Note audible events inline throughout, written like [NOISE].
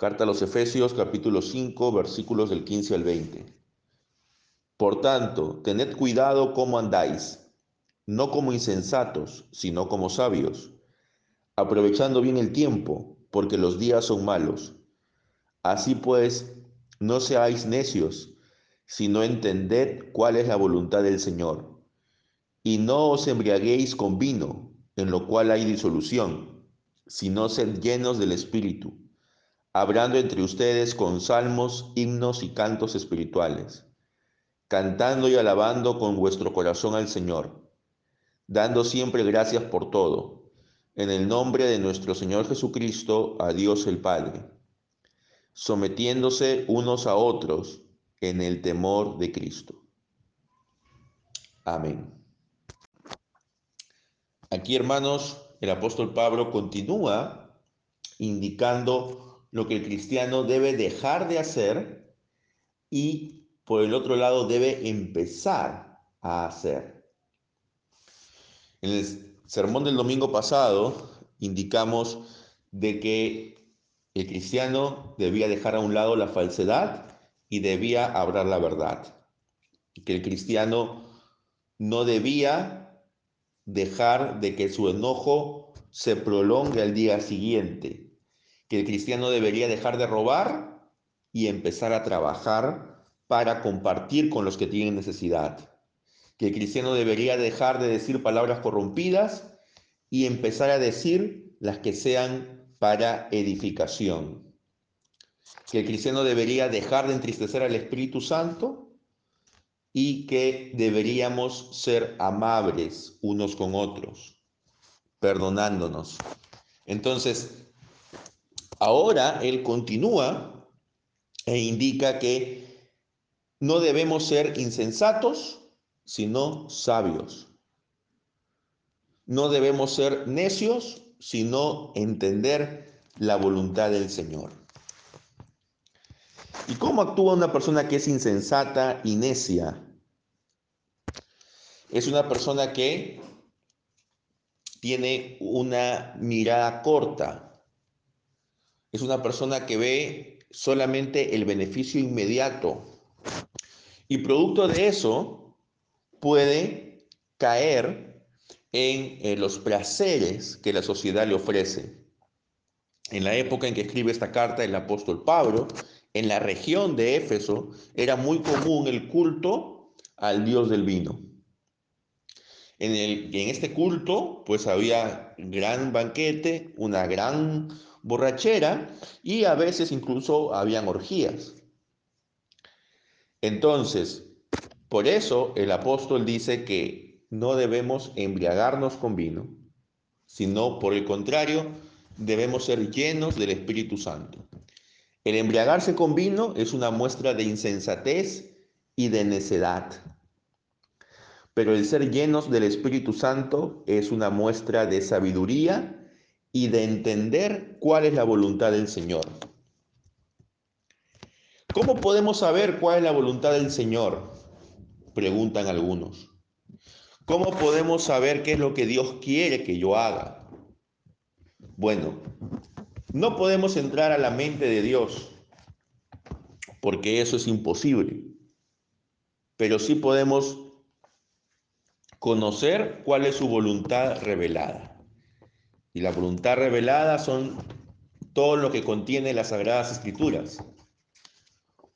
Carta a los Efesios capítulo 5 versículos del 15 al 20. Por tanto, tened cuidado cómo andáis, no como insensatos, sino como sabios, aprovechando bien el tiempo, porque los días son malos. Así pues, no seáis necios, sino entended cuál es la voluntad del Señor. Y no os embriaguéis con vino, en lo cual hay disolución, sino sed llenos del Espíritu hablando entre ustedes con salmos, himnos y cantos espirituales, cantando y alabando con vuestro corazón al Señor, dando siempre gracias por todo, en el nombre de nuestro Señor Jesucristo, a Dios el Padre, sometiéndose unos a otros en el temor de Cristo. Amén. Aquí, hermanos, el apóstol Pablo continúa indicando lo que el cristiano debe dejar de hacer y por el otro lado debe empezar a hacer. En el sermón del domingo pasado indicamos de que el cristiano debía dejar a un lado la falsedad y debía hablar la verdad. Que el cristiano no debía dejar de que su enojo se prolongue al día siguiente, que el cristiano debería dejar de robar y empezar a trabajar para compartir con los que tienen necesidad. Que el cristiano debería dejar de decir palabras corrompidas y empezar a decir las que sean para edificación. Que el cristiano debería dejar de entristecer al Espíritu Santo y que deberíamos ser amables unos con otros, perdonándonos. Entonces, Ahora él continúa e indica que no debemos ser insensatos, sino sabios. No debemos ser necios, sino entender la voluntad del Señor. ¿Y cómo actúa una persona que es insensata y necia? Es una persona que tiene una mirada corta, es una persona que ve solamente el beneficio inmediato. Y producto de eso puede caer en, los placeres que la sociedad le ofrece. En la época en que escribe esta carta el apóstol Pablo, en la región de Éfeso era muy común el culto al dios del vino. En, el, en este culto, pues había gran banquete, una gran borrachera y a veces incluso habían orgías. Entonces, por eso el apóstol dice que no debemos embriagarnos con vino, sino por el contrario, debemos ser llenos del Espíritu Santo. El embriagarse con vino es una muestra de insensatez y de necedad. Pero el ser llenos del Espíritu Santo es una muestra de sabiduría y de entender cuál es la voluntad del Señor. ¿Cómo podemos saber cuál es la voluntad del Señor? Preguntan algunos. ¿Cómo podemos saber qué es lo que Dios quiere que yo haga? Bueno, no podemos entrar a la mente de Dios, porque eso es imposible, pero sí podemos conocer cuál es su voluntad revelada. Y la voluntad revelada son todo lo que contiene las Sagradas Escrituras.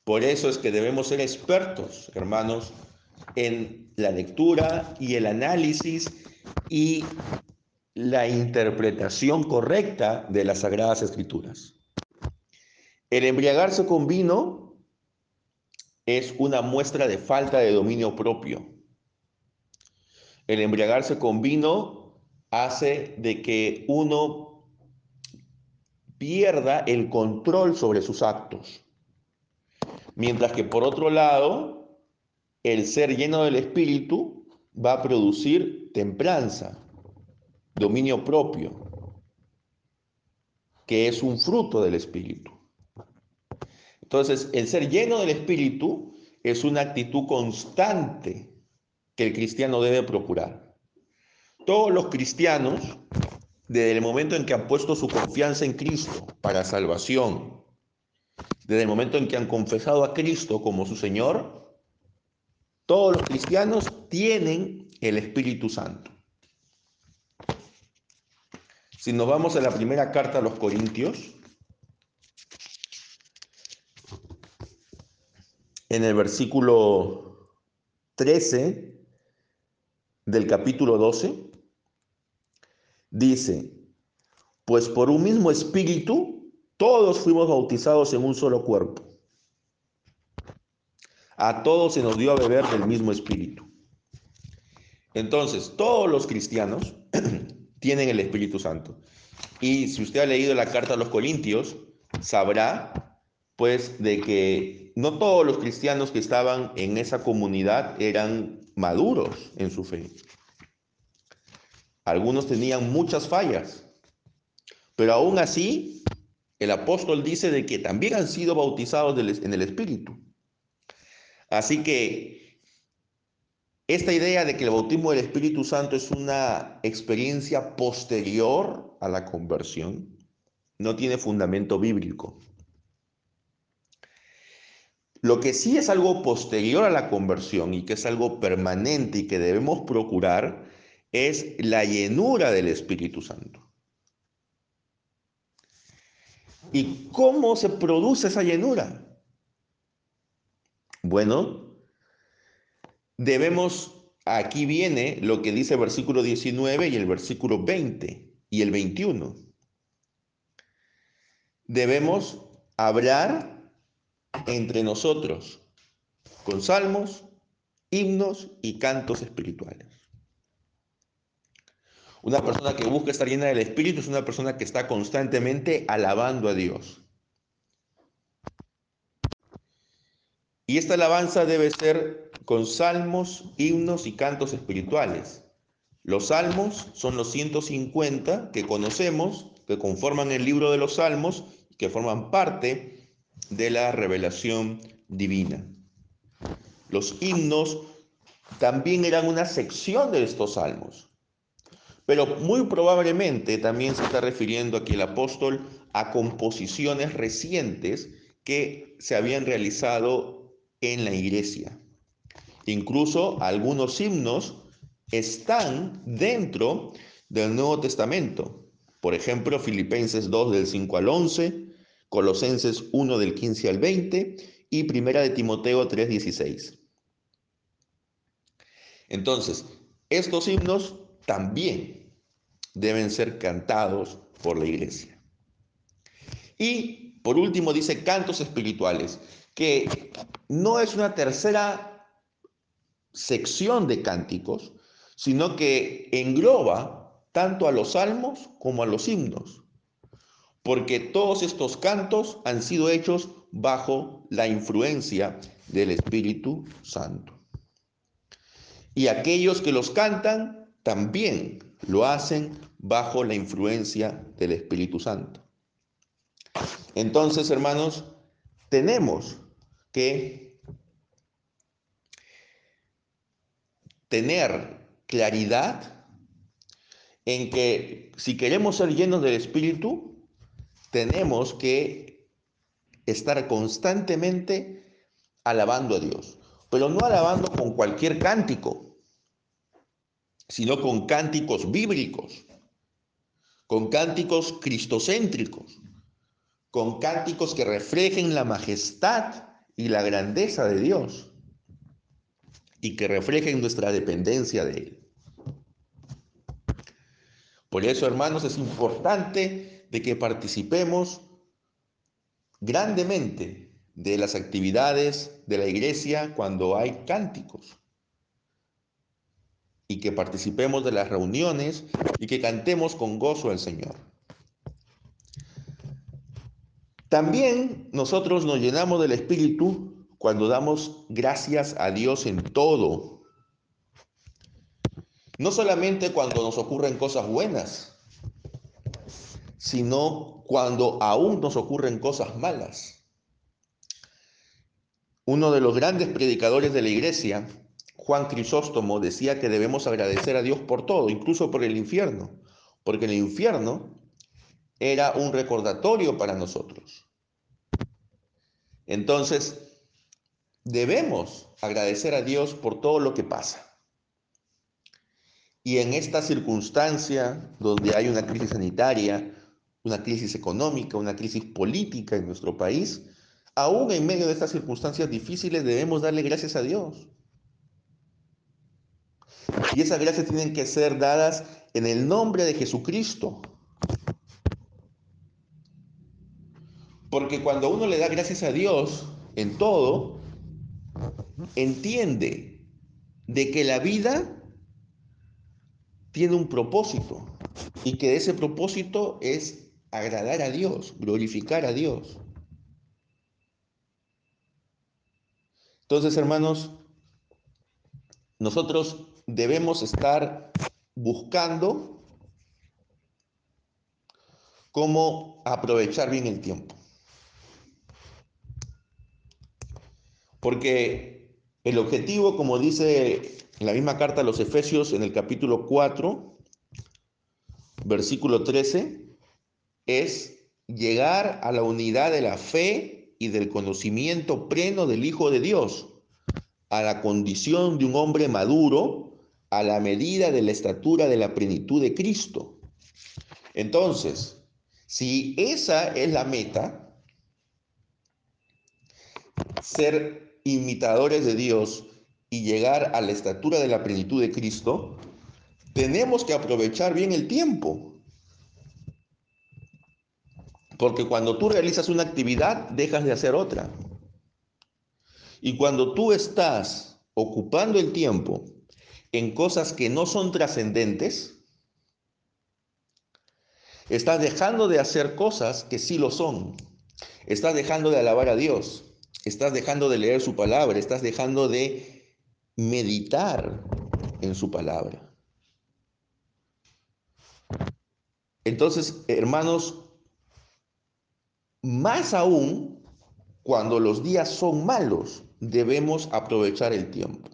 Por eso es que debemos ser expertos, hermanos, en la lectura y el análisis y la interpretación correcta de las Sagradas Escrituras. El embriagarse con vino es una muestra de falta de dominio propio. El embriagarse con vino hace de que uno pierda el control sobre sus actos. Mientras que por otro lado, el ser lleno del Espíritu va a producir templanza, dominio propio, que es un fruto del Espíritu. Entonces, el ser lleno del Espíritu es una actitud constante que el cristiano debe procurar. Todos los cristianos, desde el momento en que han puesto su confianza en Cristo para salvación desde el momento en que han confesado a Cristo como su Señor, todos los cristianos tienen el Espíritu Santo. Si nos vamos a la primera carta a los Corintios, en el versículo 13 del capítulo 12, dice, pues por un mismo espíritu todos fuimos bautizados en un solo cuerpo. A todos se nos dio a beber del mismo espíritu. Entonces, todos los cristianos [CLEARS THROAT] tienen el Espíritu Santo. Y si usted ha leído la carta a los Corintios, sabrá pues de que no todos los cristianos que estaban en esa comunidad eran maduros en su fe. Algunos tenían muchas fallas, pero aún así el apóstol dice de que también han sido bautizados en el Espíritu. Así que esta idea de que el bautismo del Espíritu Santo es una experiencia posterior a la conversión no tiene fundamento bíblico. Lo que sí es algo posterior a la conversión y que es algo permanente y que debemos procurar es la llenura del Espíritu Santo. ¿Y cómo se produce esa llenura? Bueno, debemos, aquí viene lo que dice el versículo 19 y el versículo 20 y el 21. Debemos hablar entre nosotros con salmos, himnos y cantos espirituales. Una persona que busca estar llena del Espíritu es una persona que está constantemente alabando a Dios. Y esta alabanza debe ser con salmos, himnos y cantos espirituales. Los salmos son los 150 que conocemos, que conforman el libro de los salmos, que forman parte de la revelación divina. Los himnos también eran una sección de estos salmos. Pero muy probablemente también se está refiriendo aquí el apóstol a composiciones recientes que se habían realizado en la iglesia. Incluso algunos himnos están dentro del Nuevo Testamento. Por ejemplo, Filipenses 2 del 5 al 11, Colosenses 1 del 15 al 20 y Primera de Timoteo 3 16. Entonces, estos himnos también deben ser cantados por la iglesia. Y por último dice cantos espirituales que no es una tercera sección de cánticos, sino que engloba tanto a los salmos como a los himnos, porque todos estos cantos han sido hechos bajo la influencia del Espíritu Santo. Y aquellos que los cantan también lo hacen bajo la influencia del Espíritu Santo. Entonces, hermanos, tenemos que tener claridad en que si queremos ser llenos del Espíritu, tenemos que estar constantemente alabando a Dios, pero no alabando con cualquier cántico, sino con cánticos bíblicos, con cánticos cristocéntricos, con cánticos que reflejen la majestad y la grandeza de Dios y que reflejen nuestra dependencia de Él. Por eso, hermanos, es importante de que participemos grandemente de las actividades de la iglesia cuando hay cánticos y que participemos de las reuniones y que cantemos con gozo al Señor. También nosotros nos llenamos del Espíritu cuando damos gracias a Dios en todo. No solamente cuando nos ocurren cosas buenas, sino cuando aún nos ocurren cosas malas. Uno de los grandes predicadores de la iglesia, Juan Crisóstomo, decía que debemos agradecer a Dios por todo, incluso por el infierno, porque el infierno era un recordatorio para nosotros. Entonces, debemos agradecer a Dios por todo lo que pasa. Y en esta circunstancia donde hay una crisis sanitaria, una crisis económica, una crisis política en nuestro país, aún en medio de estas circunstancias difíciles debemos darle gracias a Dios. Y esas gracias tienen que ser dadas en el nombre de Jesucristo. Porque cuando uno le da gracias a Dios en todo, entiende de que la vida tiene un propósito y que ese propósito es agradar a Dios, glorificar a Dios. Entonces, hermanos, nosotros debemos estar buscando cómo aprovechar bien el tiempo. Porque el objetivo, como dice la misma carta a los Efesios, en el capítulo 4, versículo 13, es llegar a la unidad de la fe y del conocimiento pleno del Hijo de Dios, a la condición de un hombre maduro, a la medida de la estatura de la plenitud de Cristo. Entonces, si esa es la meta, ser imitadores de Dios, y llegar a la estatura de la plenitud de Cristo, tenemos que aprovechar bien el tiempo. Porque cuando tú realizas una actividad, dejas de hacer otra. Y cuando tú estás ocupando el tiempo en cosas que no son trascendentes, estás dejando de hacer cosas que sí lo son. Estás dejando de alabar a Dios. Estás dejando de leer su palabra. Estás dejando de meditar en su palabra. Entonces, hermanos, más aún cuando los días son malos, debemos aprovechar el tiempo.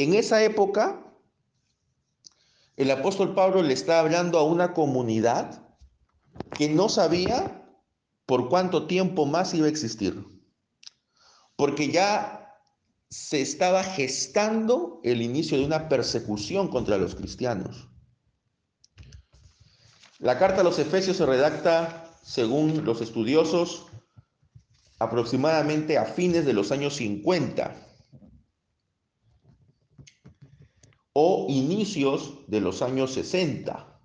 En esa época, el apóstol Pablo le está hablando a una comunidad que no sabía por cuánto tiempo más iba a existir porque ya se estaba gestando el inicio de una persecución contra los cristianos. La carta a los Efesios se redacta, según los estudiosos, aproximadamente a fines de los años 50 o inicios de los años 60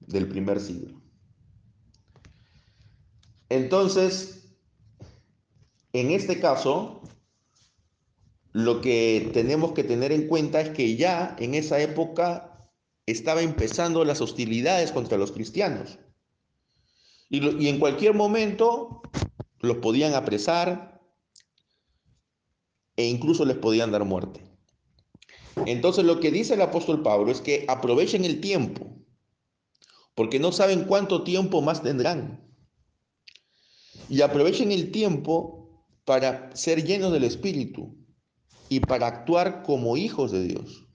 del primer siglo. Entonces, en este caso, lo que tenemos que tener en cuenta es que ya en esa época estaba empezando las hostilidades contra los cristianos. Y, en cualquier momento los podían apresar e incluso les podían dar muerte. Entonces lo que dice el apóstol Pablo es que aprovechen el tiempo, porque no saben cuánto tiempo más tendrán. Y aprovechen el tiempo para ser llenos del Espíritu y para actuar como hijos de Dios.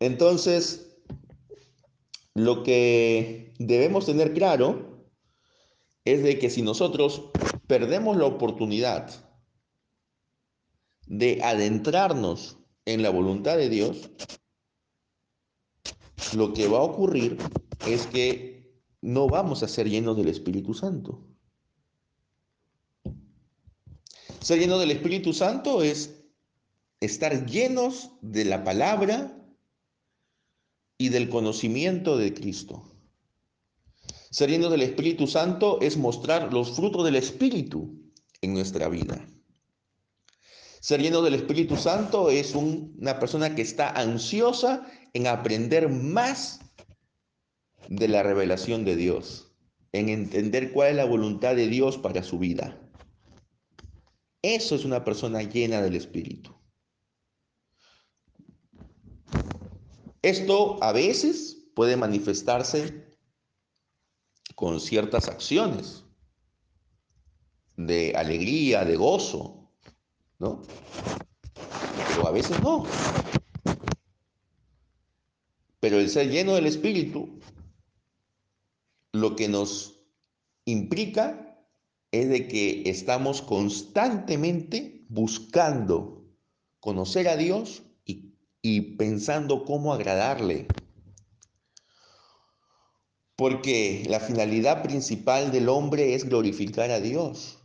Entonces, lo que debemos tener claro es de que si nosotros perdemos la oportunidad de adentrarnos en la voluntad de Dios, lo que va a ocurrir es que no vamos a ser llenos del Espíritu Santo. Ser lleno del Espíritu Santo es estar llenos de la palabra y del conocimiento de Cristo. Ser lleno del Espíritu Santo es mostrar los frutos del Espíritu en nuestra vida. Ser lleno del Espíritu Santo es una persona que está ansiosa en aprender más de la revelación de Dios, en entender cuál es la voluntad de Dios para su vida. Eso es una persona llena del Espíritu. Esto a veces puede manifestarse con ciertas acciones de alegría, de gozo, ¿no? Pero a veces no. Pero el ser lleno del Espíritu lo que nos implica es de que estamos constantemente buscando conocer a Dios y, y pensando cómo agradarle. Porque la finalidad principal del hombre es glorificar a Dios.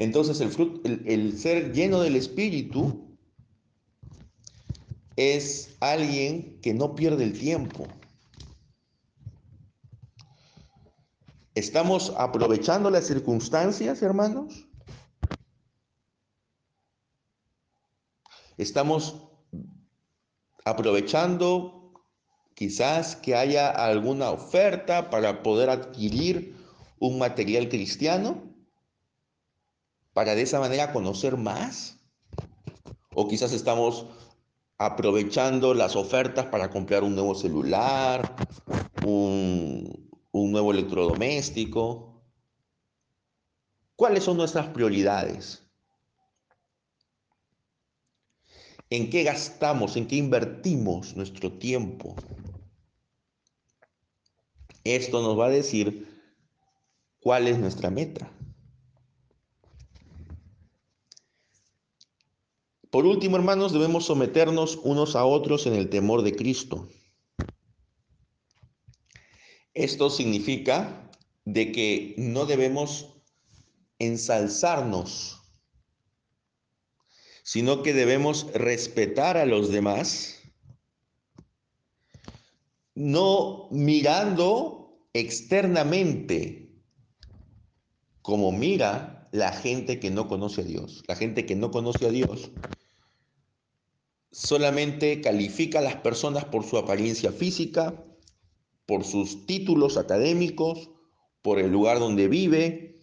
Entonces el, fruto, el, ser lleno del Espíritu es alguien que no pierde el tiempo. ¿Estamos aprovechando las circunstancias, hermanos? ¿Estamos aprovechando Quizás que haya alguna oferta para poder adquirir un material cristiano, para de esa manera conocer más. O quizás estamos aprovechando las ofertas para comprar un nuevo celular, un, un nuevo electrodoméstico. ¿Cuáles son nuestras prioridades? ¿En qué gastamos? ¿En qué invertimos nuestro tiempo? Esto nos va a decir cuál es nuestra meta. Por último, hermanos, debemos someternos unos a otros en el temor de Cristo. Esto significa de que no debemos ensalzarnos, sino que debemos respetar a los demás no mirando externamente como mira la gente que no conoce a Dios. La gente que no conoce a Dios solamente califica a las personas por su apariencia física, por sus títulos académicos, por el lugar donde vive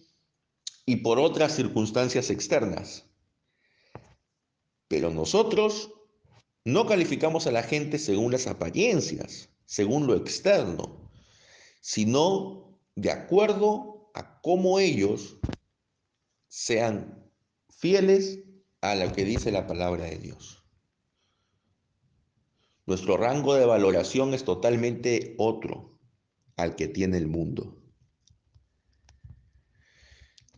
y por otras circunstancias externas. Pero nosotros no calificamos a la gente según las apariencias, según lo externo, sino de acuerdo a cómo ellos sean fieles a lo que dice la palabra de Dios. Nuestro rango de valoración es totalmente otro al que tiene el mundo.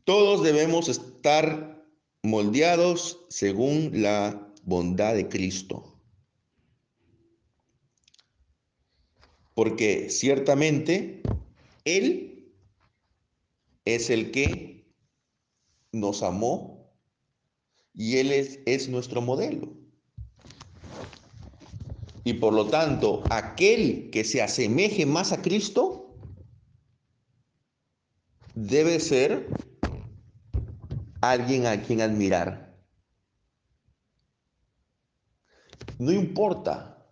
Todos debemos estar moldeados según la bondad de Cristo. porque ciertamente Él es el que nos amó y Él es, es nuestro modelo. Y por lo tanto, aquel que se asemeje más a Cristo debe ser alguien a quien admirar. No importa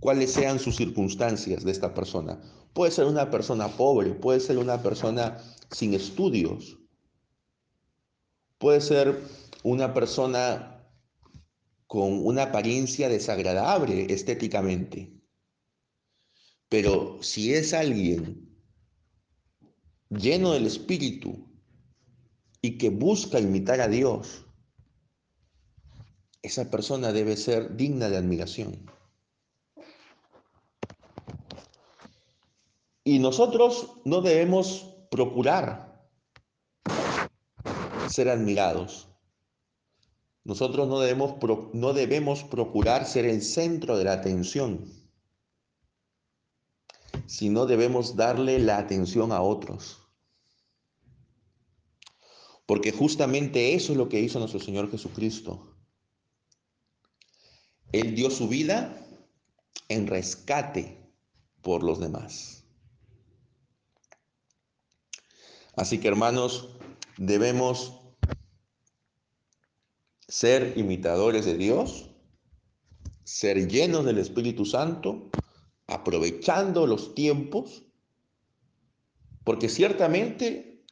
cuáles sean sus circunstancias de esta persona. Puede ser una persona pobre, puede ser una persona sin estudios, puede ser una persona con una apariencia desagradable estéticamente. Pero si es alguien lleno del Espíritu y que busca imitar a Dios, esa persona debe ser digna de admiración. Y nosotros no debemos procurar ser admirados. Nosotros no debemos, no debemos procurar ser el centro de la atención, sino debemos darle la atención a otros. Porque justamente eso es lo que hizo nuestro Señor Jesucristo. Él dio su vida en rescate por los demás. Así que hermanos, debemos ser imitadores de Dios, ser llenos del Espíritu Santo, aprovechando los tiempos, porque ciertamente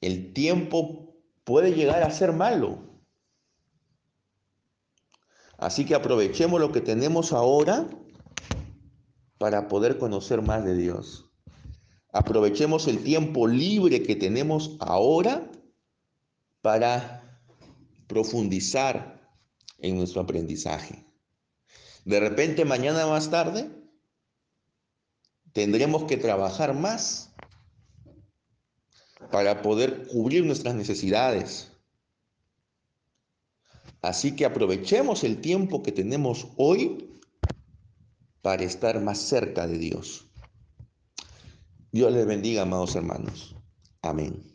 el tiempo puede llegar a ser malo. Así que aprovechemos lo que tenemos ahora para poder conocer más de Dios. Aprovechemos el tiempo libre que tenemos ahora para profundizar en nuestro aprendizaje. De repente mañana más tarde tendremos que trabajar más para poder cubrir nuestras necesidades. Así que aprovechemos el tiempo que tenemos hoy para estar más cerca de Dios. Dios les bendiga, amados hermanos. Amén.